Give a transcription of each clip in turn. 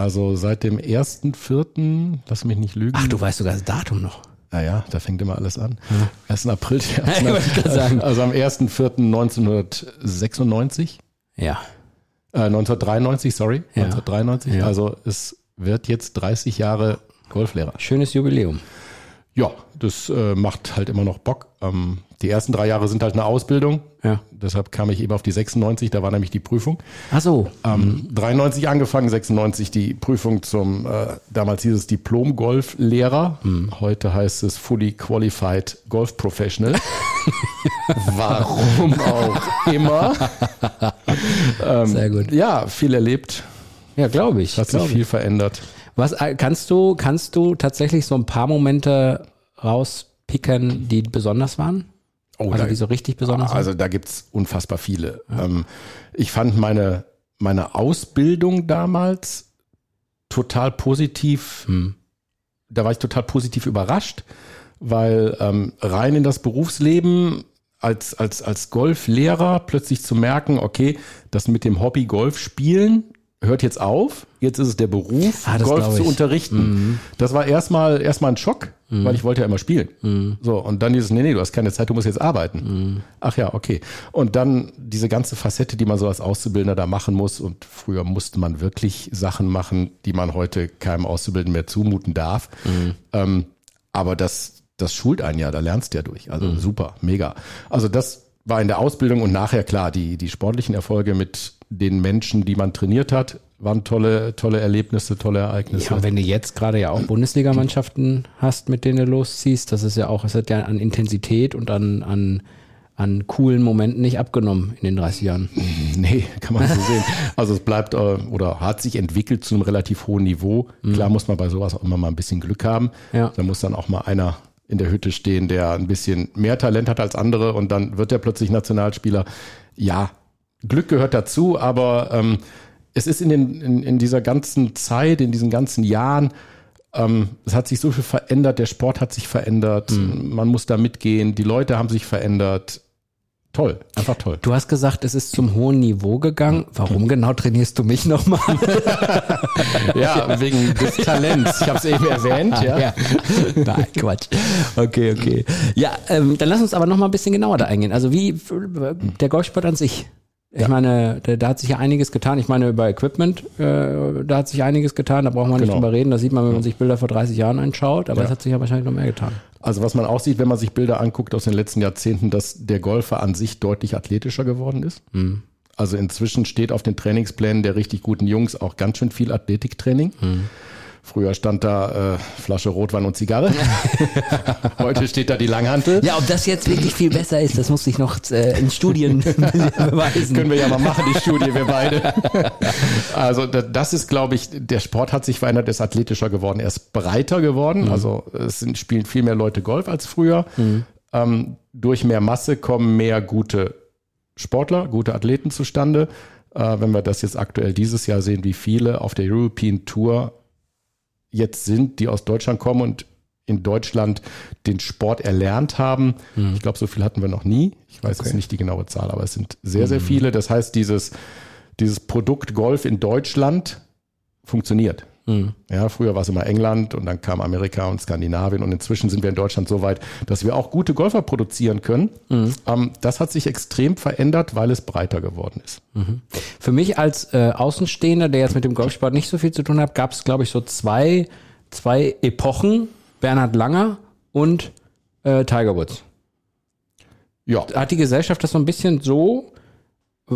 also seit dem 1.4., lass mich nicht lügen. Ach, du weißt sogar das Datum noch. Naja, da fängt immer alles an. Ja. 1. April. Ja, sagen. Also am 1.4.1996. Ja. Äh, 1993, sorry. Ja. 1993. Ja. Also es wird jetzt 30 Jahre Golflehrer. Schönes Jubiläum. Ja, das äh, macht halt immer noch Bock. Ähm, die ersten drei Jahre sind halt eine Ausbildung. Ja. Deshalb kam ich eben auf die 96, da war nämlich die Prüfung. Ach so. Ähm, 93 angefangen, 96 die Prüfung zum, äh, damals hieß es Diplom-Golf-Lehrer. Heute heißt es Fully Qualified Golf Professional. Warum auch immer. ähm, Sehr gut. Ja, viel erlebt, Ja, glaube ich. hat sich glaub viel ich. verändert. Was äh, kannst du, kannst du tatsächlich so ein paar Momente rauspicken, die besonders waren? Oh, Also da- die so richtig besonders Also da gibt's unfassbar viele. Ähm, ich fand meine, meine Ausbildung damals total positiv. Hm. Da war ich total positiv überrascht, weil ähm, rein in das Berufsleben als, als, als Golflehrer plötzlich zu merken, okay, das mit dem Hobby Golf spielen hört jetzt auf. Jetzt ist es der Beruf, Ah, Golf zu ich. Mhm. unterrichten. Das war erstmal erstmal ein Schock, weil ich wollte ja immer spielen. Mhm. So, und dann dieses, nee, nee, du hast keine Zeit, du musst jetzt arbeiten. Ach ja, okay. Und dann diese ganze Facette, die man so als Auszubildender da machen muss. Und früher musste man wirklich Sachen machen, die man heute keinem Auszubildenden mehr zumuten darf. Ähm, aber das, das schult einen ja, da lernst du ja durch. Also super, mega. Also das war in der Ausbildung und nachher klar, die, die sportlichen Erfolge mit den Menschen, die man trainiert hat, waren tolle, tolle Erlebnisse, tolle Ereignisse. Ja, wenn du jetzt gerade ja auch Bundesligamannschaften hast, mit denen du losziehst, das ist ja auch, es hat ja an Intensität und an, an, an coolen Momenten nicht abgenommen in den 30 Jahren. Nee, kann man so sehen. Also es bleibt äh, oder hat sich entwickelt zu einem relativ hohen Niveau. Klar muss man bei sowas auch immer mal ein bisschen Glück haben. Ja. Da muss dann auch mal einer in der Hütte stehen, der ein bisschen mehr Talent hat als andere und dann wird er plötzlich Nationalspieler. Ja, Glück gehört dazu, aber ähm, es ist in, den, in, in dieser ganzen Zeit, in diesen ganzen Jahren, ähm, es hat sich so viel verändert, der Sport hat sich verändert, man muss da mitgehen, die Leute haben sich verändert. Toll, einfach toll. Du hast gesagt, es ist zum hohen Niveau gegangen. Warum genau trainierst du mich nochmal? Ja, wegen des Talents. Ich habe es eben erwähnt, ja. Nein, Quatsch. Okay, okay. Ja, ähm, dann lass uns aber noch mal ein bisschen genauer da eingehen. Also wie der Golfsport an sich. Ich meine, da, da hat sich ja einiges getan. Ich meine, über Equipment, äh, da hat sich einiges getan. Da braucht man nicht Genau. drüber reden. Das sieht man, wenn man sich Bilder vor 30 Jahren anschaut. Aber Ja. es hat sich ja wahrscheinlich noch mehr getan. Also was man auch sieht, wenn man sich Bilder anguckt aus den letzten Jahrzehnten, dass der Golfer an sich deutlich athletischer geworden ist. Also inzwischen steht auf den Trainingsplänen der richtig guten Jungs auch ganz schön viel Athletiktraining. Früher stand da äh, Flasche Rotwein und Zigarre. Heute steht da die Langhantel. Ja, ob das jetzt wirklich viel besser ist, das muss ich noch äh, in Studien beweisen. Können wir ja mal machen, die Studie, wir beide. Also da- das ist, glaube ich, der Sport hat sich verändert, er ist athletischer geworden, er ist breiter geworden. Also es sind, spielen viel mehr Leute Golf als früher. Ähm, durch mehr Masse kommen mehr gute Sportler, gute Athleten zustande. Äh, wenn wir das jetzt aktuell dieses Jahr sehen, wie viele auf der European Tour jetzt sind, die aus Deutschland kommen und in Deutschland den Sport erlernt haben. Ich glaube, so viel hatten wir noch nie. Ich weiß jetzt nicht die genaue Zahl, aber es sind sehr, sehr viele. Das heißt, dieses, dieses Produkt Golf in Deutschland funktioniert. Ja, früher war es immer England und dann kam Amerika und Skandinavien und inzwischen sind wir in Deutschland so weit, dass wir auch gute Golfer produzieren können. Ähm, das hat sich extrem verändert, weil es breiter geworden ist. Für mich als äh, Außenstehender, der jetzt mit dem Golfsport nicht so viel zu tun hat, gab es, glaube ich, so zwei, zwei Epochen. Bernhard Langer und äh, Tiger Woods. Ja, Hat die Gesellschaft das so ein bisschen so,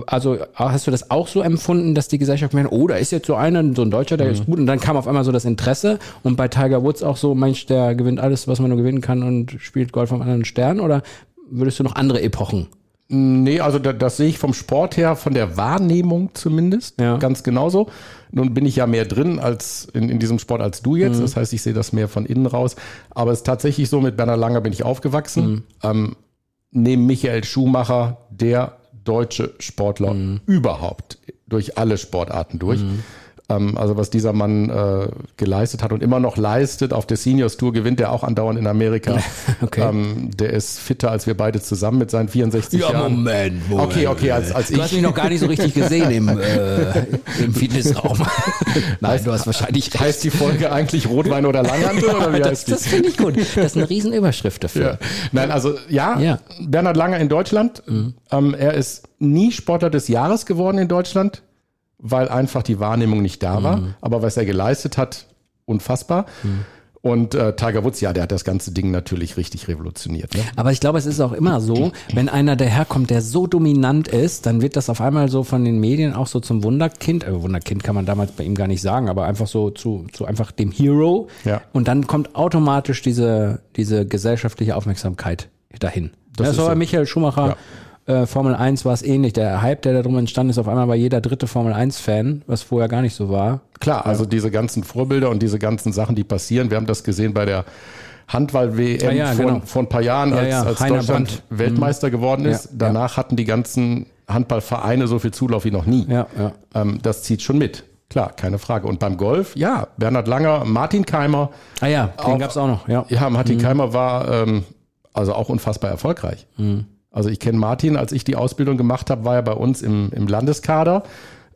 also hast du das auch so empfunden, dass die Gesellschaft meint, oh, da ist jetzt so einer, so ein Deutscher, der ist gut und dann kam auf einmal so das Interesse und bei Tiger Woods auch so, Mensch, der gewinnt alles, was man nur gewinnen kann und spielt Golf am anderen Stern oder würdest du noch andere Epochen Nee, also da, das sehe ich vom Sport her, von der Wahrnehmung zumindest, Ja. ganz genauso. Nun bin ich ja mehr drin als in, in diesem Sport als du Mhm. jetzt. Das heißt, ich sehe das mehr von innen raus. Aber es ist tatsächlich so, mit Bernhard Langer bin ich aufgewachsen. Mhm. Ähm, neben Michael Schumacher, der deutsche Sportler Mhm. überhaupt, durch alle Sportarten durch. Ähm, also was dieser Mann äh, geleistet hat und immer noch leistet, auf der Seniors Tour gewinnt er auch andauernd in Amerika. Okay. Ähm, der ist fitter als wir beide zusammen mit seinen 64 Jahren. Moment, Okay, okay, als, als Du hast ich. mich noch gar nicht so richtig gesehen im, äh, im Fitnessraum. Nein, du hast wahrscheinlich recht. Heißt die Folge eigentlich Rotwein oder Langhantel oder wie das heißt die? das finde ich gut. Das ist eine Riesenüberschrift dafür. Ja. Nein, also ja, Ja. Bernhard Langer in Deutschland. Ähm, er ist nie Sportler des Jahres geworden in Deutschland, weil einfach die Wahrnehmung nicht da war. Aber was er geleistet hat, unfassbar. Und äh, Tiger Woods, ja, der hat das ganze Ding natürlich richtig revolutioniert. Ne? Aber ich glaube, es ist auch immer so, wenn einer daherkommt, der so dominant ist, dann wird das auf einmal so von den Medien auch so zum Wunderkind. Äh, Wunderkind kann man damals bei ihm gar nicht sagen, aber einfach so zu, zu einfach dem Hero. Ja. Und dann kommt automatisch diese, diese gesellschaftliche Aufmerksamkeit dahin. Das Das, ist war bei so. Michael Schumacher. Äh, Formel 1 war es ähnlich. Der Hype, der da drum entstanden ist, auf einmal war jeder dritte Formel 1-Fan, was vorher gar nicht so war. Klar, also diese ganzen Vorbilder und diese ganzen Sachen, die passieren, wir haben das gesehen bei der Handball-WM Ja, ja, vor, genau. vor ein paar Jahren, Ja, als, ja, als Deutschland Brandt. Weltmeister geworden ist. Danach hatten die ganzen Handballvereine so viel Zulauf wie noch nie. Ja, ja. Ähm, das zieht schon mit. Klar, keine Frage. Und beim Golf, ja, Bernhard Langer, Martin Keimer. Ah ja, den Auch- gab's auch noch, ja. Ja, Martin Keimer war ähm, also auch unfassbar erfolgreich. Also ich kenne Martin, als ich die Ausbildung gemacht habe, war er bei uns im, im Landeskader.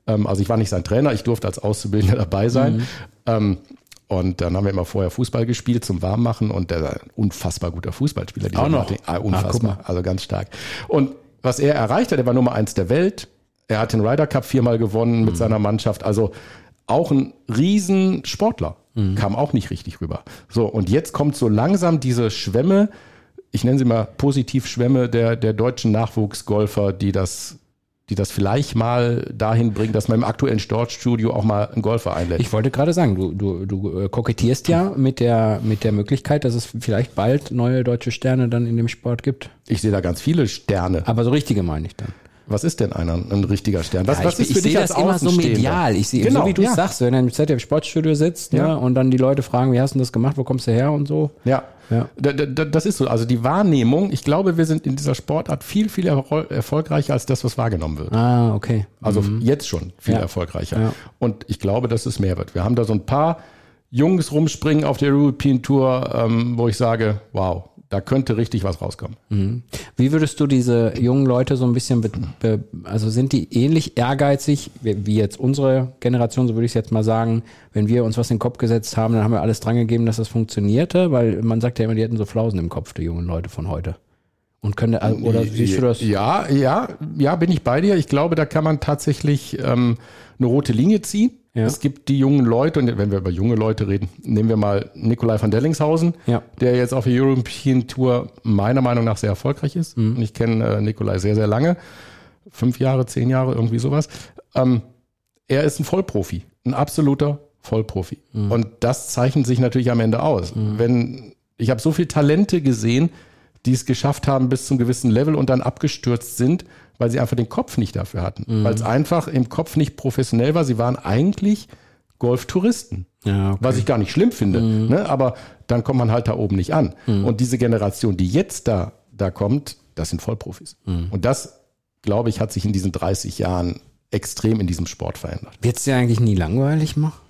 Ähm, also ich war nicht sein Trainer, ich durfte als Auszubildender dabei sein. Ähm, und dann haben wir immer vorher Fußball gespielt zum Warmmachen und der war ein unfassbar guter Fußballspieler. Auch noch? Martin. Ah, Ah, unfassbar, mal. also ganz stark. Und was er erreicht hat, er war Nummer eins der Welt. Er hat den Ryder Cup viermal gewonnen Mhm. mit seiner Mannschaft. Also auch ein riesen Sportler. Mhm. Kam auch nicht richtig rüber. So, und jetzt kommt so langsam diese Schwemme, ich nenne sie mal Positivschwämme der, der deutschen Nachwuchsgolfer, die das, die das vielleicht mal dahin bringen, dass man im aktuellen Sportstudio auch mal einen Golfer einlädt. Ich wollte gerade sagen, du, du, du äh, kokettierst ja mit der, mit der Möglichkeit, dass es vielleicht bald neue deutsche Sterne dann in dem Sport gibt. Ich sehe da ganz viele Sterne. Aber so richtige meine ich dann. Was ist denn einer, ein richtiger Stern? Was, Ja, was ich ist für ich dich sehe als das immer so Außenstehender? medial. Ich sehe, Genau, so wie du ja. sagst, wenn er im ZDF Sportstudio sitzt Ja. ja. und dann die Leute fragen, wie hast du das gemacht, wo kommst du her und so. Ja. Ja. Da, da, da- das ist so. Also die Wahrnehmung, ich glaube, wir sind in dieser Sportart viel, viel erfolgreicher als das, was wahrgenommen wird. Ah, okay. Also jetzt schon viel Ja. erfolgreicher. Ja. Und ich glaube, dass es mehr wird. Wir haben da so ein paar Jungs rumspringen auf der European Tour, ähm, wo ich sage, wow, da könnte richtig was rauskommen. Wie würdest du diese jungen Leute so ein bisschen, also sind die ähnlich ehrgeizig wie, jetzt unsere Generation, so würde ich es jetzt mal sagen, wenn wir uns was in den Kopf gesetzt haben, dann haben wir alles dran gegeben, dass das funktionierte, weil man sagt ja immer, die hätten so Flausen im Kopf, die jungen Leute von heute. Und könnte, also, oder siehst du das? Ja, ja, ja, bin ich bei dir. Ich glaube, da kann man tatsächlich ähm, eine rote Linie ziehen. Ja. Es gibt die jungen Leute, und wenn wir über junge Leute reden, nehmen wir mal Nikolai van Dellingshausen, Ja. der jetzt auf der European Tour meiner Meinung nach sehr erfolgreich ist. Mhm. Und ich kenne äh, Nikolai sehr, sehr lange. Fünf Jahre, zehn Jahre, irgendwie sowas. Ähm, er ist ein Vollprofi, ein absoluter Vollprofi. Mhm. Und das zeichnet sich natürlich am Ende aus. Wenn ich habe so viele Talente gesehen, die es geschafft haben bis zum gewissen Level und dann abgestürzt sind, weil sie einfach den Kopf nicht dafür hatten. Mhm. Weil es einfach im Kopf nicht professionell war. Sie waren eigentlich Golftouristen. Ja, okay. Was ich gar nicht schlimm finde. Mhm. Ne? Aber dann kommt man halt da oben nicht an. Und diese Generation, die jetzt da, da kommt, das sind Vollprofis. Mhm. Und das, glaube ich, hat sich in diesen 30 Jahren extrem in diesem Sport verändert. Wird's dir eigentlich nie langweilig machen?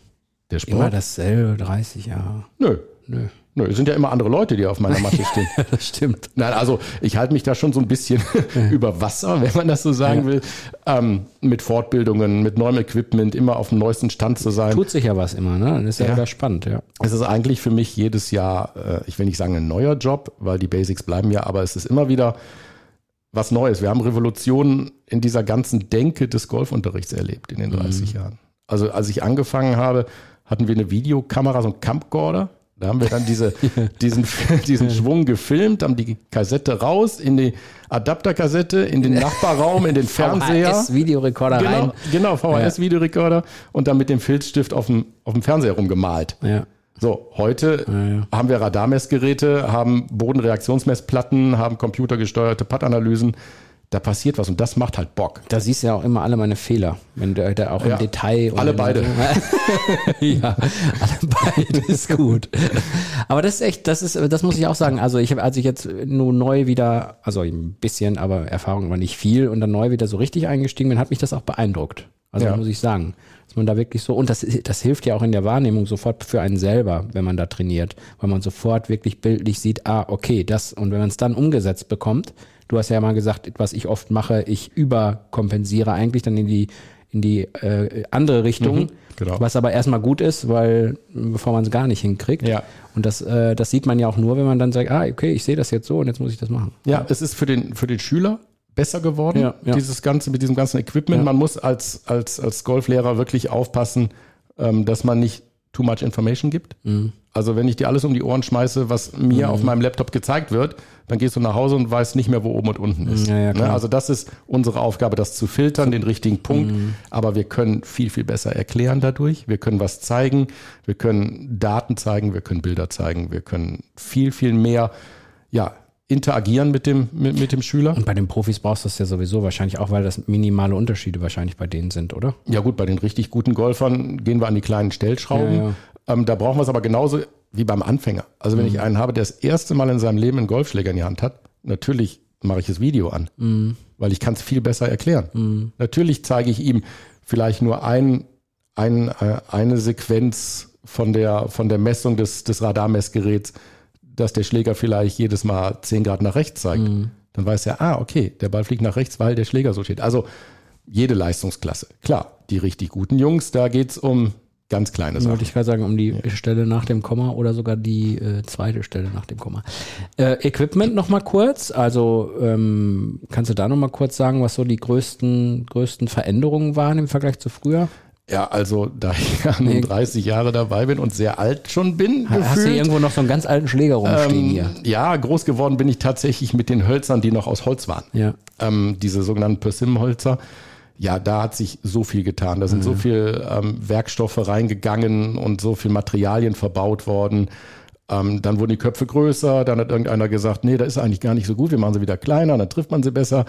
Der Immer Sport? dasselbe, 30 Jahre. Nö. Nö. Nö, es sind ja immer andere Leute, die auf meiner Matte stehen. Das stimmt. Nein, also ich halte mich da schon so ein bisschen über Wasser, wenn man das so sagen will, ähm, mit Fortbildungen, mit neuem Equipment, immer auf dem neuesten Stand zu sein. Tut sich ja was immer, ne? Dann ist ja, Ja. wieder spannend, ja. Es ist eigentlich für mich jedes Jahr, äh, ich will nicht sagen ein neuer Job, weil die Basics bleiben ja, aber es ist immer wieder was Neues. Wir haben Revolutionen in dieser ganzen Denke des Golfunterrichts erlebt in den 30 Jahren. Also als ich angefangen habe, hatten wir eine Videokamera, so ein Camcorder. Da haben wir dann diese, diesen, diesen Schwung gefilmt, haben die Kassette raus in die Adapterkassette, in den Nachbarraum, in den Fernseher. VHS-Videorekorder Genau, rein. genau VHS-Videorekorder und dann mit dem Filzstift auf dem, auf dem Fernseher rumgemalt. Ja. So, heute haben wir Radarmessgeräte, haben Bodenreaktionsmessplatten, haben computergesteuerte Pattanalysen. Da passiert was und das macht halt Bock. Da siehst du ja auch immer alle meine Fehler, wenn du da auch im Ja, Detail. und alle beide. ja, alle beide ist gut. Aber das ist echt, das ist, das muss ich auch sagen. Also ich habe, als ich jetzt nur neu wieder, also ein bisschen, aber Erfahrung aber nicht viel und dann neu wieder so richtig eingestiegen bin, hat mich das auch beeindruckt. Also Ja. muss ich sagen, dass man da wirklich so und das, das hilft ja auch in der Wahrnehmung sofort für einen selber, wenn man da trainiert, weil man sofort wirklich bildlich sieht, ah okay, das und wenn man es dann umgesetzt bekommt. Du hast ja mal gesagt, was ich oft mache, ich überkompensiere eigentlich dann in die in die äh, andere Richtung, genau. was aber erstmal gut ist, weil bevor man es gar nicht hinkriegt. Ja. Und das, äh, das sieht man ja auch nur, wenn man dann sagt, ah, okay, ich sehe das jetzt so und jetzt muss ich das machen. Ja, es ist für den, für den Schüler besser geworden, Ja, ja. dieses Ganze mit diesem ganzen Equipment. Ja. Man muss als, als, als Golflehrer wirklich aufpassen, ähm, dass man nicht too much information gibt. Mhm. Also wenn ich dir alles um die Ohren schmeiße, was mir auf meinem Laptop gezeigt wird, dann gehst du nach Hause und weißt nicht mehr, wo oben und unten ist. Ja, ja, klar. Ne? Also das ist unsere Aufgabe, das zu filtern, den richtigen Punkt. Mhm. Aber wir können viel, viel besser erklären dadurch. Wir können was zeigen. Wir können Daten zeigen. Wir können Bilder zeigen. Wir können viel, viel mehr, ja, interagieren mit dem, mit, mit dem Schüler. Und bei den Profis brauchst du das ja sowieso wahrscheinlich auch, weil das minimale Unterschiede wahrscheinlich bei denen sind, oder? Ja gut, bei den richtig guten Golfern gehen wir an die kleinen Stellschrauben. Ja, ja. Ähm, da brauchen wir es aber genauso wie beim Anfänger. Also wenn ich einen habe, der das erste Mal in seinem Leben einen Golfschläger in die Hand hat, natürlich mache ich das Video an, weil ich kann es viel besser erklären. Natürlich zeige ich ihm vielleicht nur ein, ein, äh, eine Sequenz von der, von der Messung des, des Radarmessgeräts, dass der Schläger vielleicht jedes Mal 10 Grad nach rechts zeigt. Dann weiß er, ah, okay, der Ball fliegt nach rechts, weil der Schläger so steht. Also jede Leistungsklasse. Klar, die richtig guten Jungs, da geht's um ganz kleine Wollte Sachen. ich gerade sagen, um die Stelle nach dem Komma oder sogar die äh, zweite Stelle nach dem Komma. Äh, Equipment noch mal kurz. Also ähm, kannst du da noch mal kurz sagen, was so die größten größten Veränderungen waren im Vergleich zu früher? Ja, also da ich ja nun 30 Jahre dabei bin und sehr alt schon bin, Hast du gefühlt, irgendwo noch so einen ganz alten Schläger rumstehen ähm, hier? ja, groß geworden bin ich tatsächlich mit den Hölzern, die noch aus Holz waren. Ja. ähm, diese sogenannten Persimmon-Hölzer. Ja, da hat sich so viel getan. Da sind so viel ähm, Werkstoffe reingegangen und so viel Materialien verbaut worden. Ähm, dann wurden die Köpfe größer. Dann hat irgendeiner gesagt, nee, das ist eigentlich gar nicht so gut. Wir machen sie wieder kleiner, dann trifft man sie besser.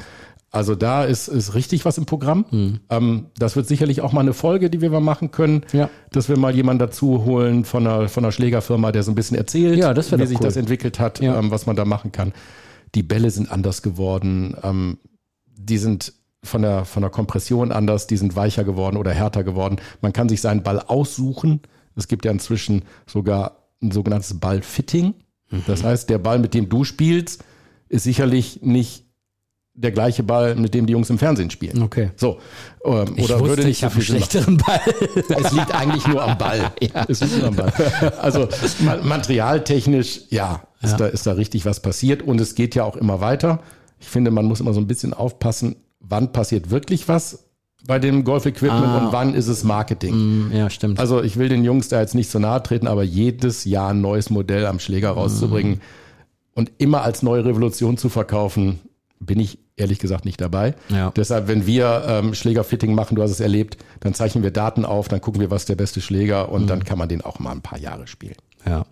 Also da ist, ist richtig was im Programm. Ähm, das wird sicherlich auch mal eine Folge, die wir mal machen können, Ja. dass wir mal jemanden dazu holen von einer, von einer Schlägerfirma, der so ein bisschen erzählt, Ja, wie doch sich cool. das entwickelt hat, Ja. ähm, was man da machen kann. Die Bälle sind anders geworden. Ähm, die sind von der, von der Kompression anders, die sind weicher geworden oder härter geworden. Man kann sich seinen Ball aussuchen. Es gibt ja inzwischen sogar ein sogenanntes Ballfitting. Mhm. Das heißt, der Ball, mit dem du spielst, ist sicherlich nicht der gleiche Ball, mit dem die Jungs im Fernsehen spielen. Okay. So. Ähm, Ich oder wusste, würde nicht ich so einen schlechteren Ball. Es liegt eigentlich nur am Ball. Es liegt nur am Ball. Also ma- materialtechnisch, ja, ist, Ja. Da, ist da richtig was passiert und es geht ja auch immer weiter. Ich finde, man muss immer so ein bisschen aufpassen, wann passiert wirklich was bei dem Golf-Equipment Ah. und wann ist es Marketing. Mm, ja, stimmt. Also ich will den Jungs da jetzt nicht so nahe treten, aber jedes Jahr ein neues Modell am Schläger rauszubringen und immer als neue Revolution zu verkaufen, bin ich ehrlich gesagt nicht dabei. Ja. Deshalb, wenn wir ähm, Schlägerfitting machen, du hast es erlebt, dann zeichnen wir Daten auf, dann gucken wir, was ist der beste Schläger und dann kann man den auch mal ein paar Jahre spielen. Ja.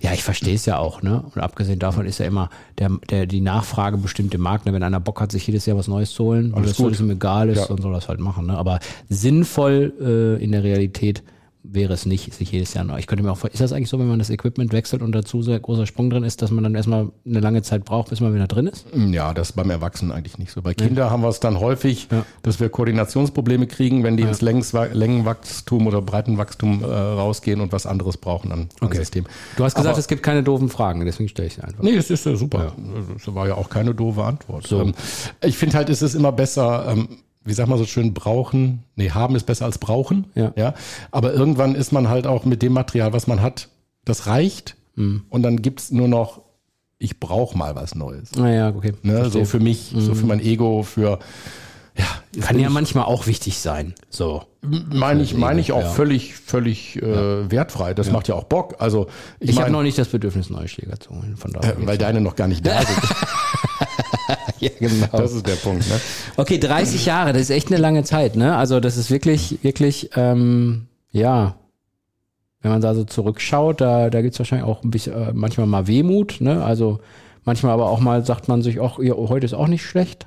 Ja, ich verstehe es ja auch, ne? Und abgesehen davon ist ja immer der, der, die Nachfrage bestimmt im Markt, ne? Wenn einer Bock hat, sich jedes Jahr was Neues zu holen, und das so gut. ihm egal ist, Ja. dann soll das halt machen, ne? Aber sinnvoll äh, in der Realität wäre es nicht, sich jedes Jahr neu. Ich könnte mir auch vor, ist das eigentlich so, wenn man das Equipment wechselt und dazu sehr großer Sprung drin ist, dass man dann erstmal eine lange Zeit braucht, bis man wieder drin ist? Ja, das ist beim Erwachsenen eigentlich nicht so. Bei Kindern haben wir es dann häufig, Ja. dass wir Koordinationsprobleme kriegen, wenn die ins Längswa- Längenwachstum oder Breitenwachstum äh, rausgehen und was anderes brauchen an, an System. Du hast gesagt, Aber- es gibt keine doofen Fragen, deswegen stelle ich sie einfach. Nee, das ist ja super. Das war ja auch keine doofe Antwort. Ähm, ich finde halt, es ist immer besser, ähm, wie sagt man so schön, brauchen, nee, haben ist besser als brauchen. Ja. ja. Aber irgendwann ist man halt auch mit dem Material, was man hat, das reicht. Mhm. Und dann gibt's nur noch, ich brauche mal was Neues. Naja, okay. Ne? Mhm. So für mich, so für mein Ego, für ja, Kann ja manchmal auch wichtig sein. So. meine ich, meine ich auch ja. völlig, völlig äh, wertfrei. Das macht ja auch Bock. Also ich, Ich, habe noch nicht das Bedürfnis, neue Schläger zu holen. Von daher. äh, weil deine noch gar nicht da sind. ja, genau. Das ist der Punkt. Ne? Okay, 30 Jahre, das ist echt eine lange Zeit, ne? Also das ist wirklich, wirklich, ähm, ja, wenn man da so zurückschaut, da, da gibt's wahrscheinlich auch ein bisschen, äh, manchmal mal Wehmut, ne? Also manchmal aber auch mal sagt man sich, ach, ja, heute ist auch nicht schlecht.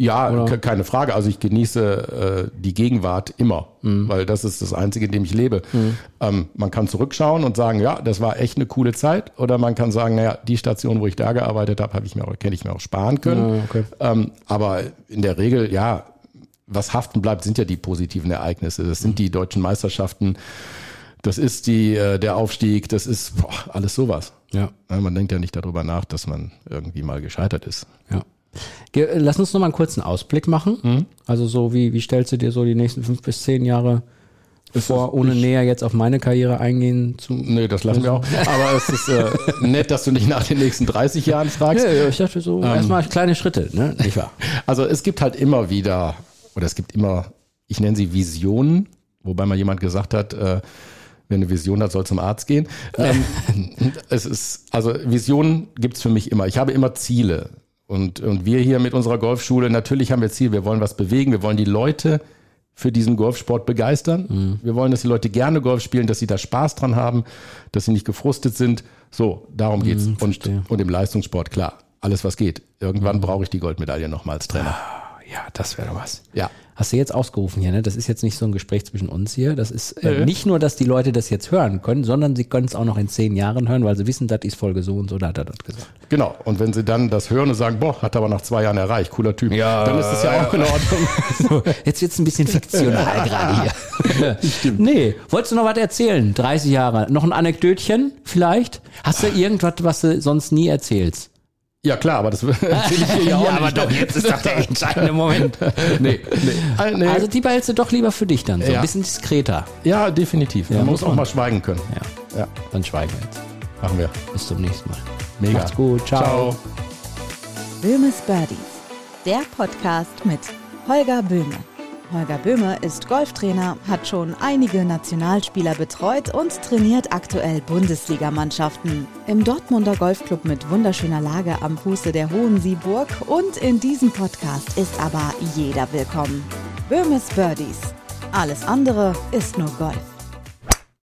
Ja, Oder? ke- keine Frage. Also ich genieße äh, die Gegenwart immer, Mhm. weil das ist das Einzige, in dem ich lebe. Ähm, man kann zurückschauen und sagen, ja, das war echt eine coole Zeit. Oder man kann sagen, naja, die Station, wo ich da gearbeitet habe, habe ich mir auch, hätte ich mir auch sparen können. Ja, okay. ähm, aber in der Regel, ja, was haften bleibt, sind ja die positiven Ereignisse. Das sind die deutschen Meisterschaften. Das ist die, äh, der Aufstieg. Das ist boah, alles sowas. Ja, Man denkt ja nicht darüber nach, dass man irgendwie mal gescheitert ist. Ja. Lass uns noch mal einen kurzen Ausblick machen. Mhm. Also so, wie, wie stellst du dir so die nächsten fünf bis zehn Jahre vor, ohne näher jetzt auf meine Karriere eingehen zu? Nee, das lassen wir auch. Aber es ist äh, nett, dass du nicht nach den nächsten 30 Jahren fragst. Ja, ja, ich dachte so, erstmal kleine Schritte, ne? Nicht wahr? Also es gibt halt immer wieder, oder es gibt immer, ich nenne sie Visionen, wobei mal jemand gesagt hat, äh, wer eine Vision hat, soll zum Arzt gehen. Ähm, es ist, also Visionen gibt's für mich immer. Ich habe immer Ziele. Und, und wir hier mit unserer Golfschule, natürlich haben wir Ziele, wir wollen was bewegen, wir wollen die Leute für diesen Golfsport begeistern. Wir wollen, dass die Leute gerne Golf spielen, dass sie da Spaß dran haben, dass sie nicht gefrustet sind. So, darum geht's. und, verstehe. und im Leistungssport, klar, alles was geht. Irgendwann brauche ich die Goldmedaille nochmal als Trainer. Ja, das wäre doch was. Ja. Hast du jetzt ausgerufen hier, ne? Das ist jetzt nicht so ein Gespräch zwischen uns hier. Das ist äh, nicht nur, dass die Leute das jetzt hören können, sondern sie können es auch noch in zehn Jahren hören, weil sie wissen, das ist Folge so und so, da hat er das gesagt. Genau. Und wenn sie dann das hören und sagen, boah, hat aber nach zwei Jahren erreicht, cooler Typ, dann ist es ja auch in Ordnung. So, jetzt wird's ein bisschen fiktional gerade hier. Stimmt. Nee, wolltest du noch was erzählen? 30 Jahre. Noch ein Anekdötchen vielleicht? Hast du irgendwas, was du sonst nie erzählst? Ja klar, aber das erzähle ich hier ja auch nicht. jetzt ist doch der entscheidende Moment. Nee, nee. Nee. Also die behältst du doch lieber für dich dann, so Ja. ein bisschen diskreter. ja, definitiv. Man Ja, muss muss auch man. mal schweigen können. Ja, Ja, dann schweigen wir jetzt. machen wir. Bis zum nächsten Mal. Mega. Macht's gut. Ciao. Ciao. Böhmes Birdies, der Podcast mit Holger Böhme. Holger Böhme ist Golftrainer, hat schon einige Nationalspieler betreut und trainiert aktuell Bundesligamannschaften. Im Dortmunder Golfclub mit wunderschöner Lage am Fuße der Hohen Sieburg und in diesem Podcast ist aber jeder willkommen. Böhmes Birdies. Alles andere ist nur Golf.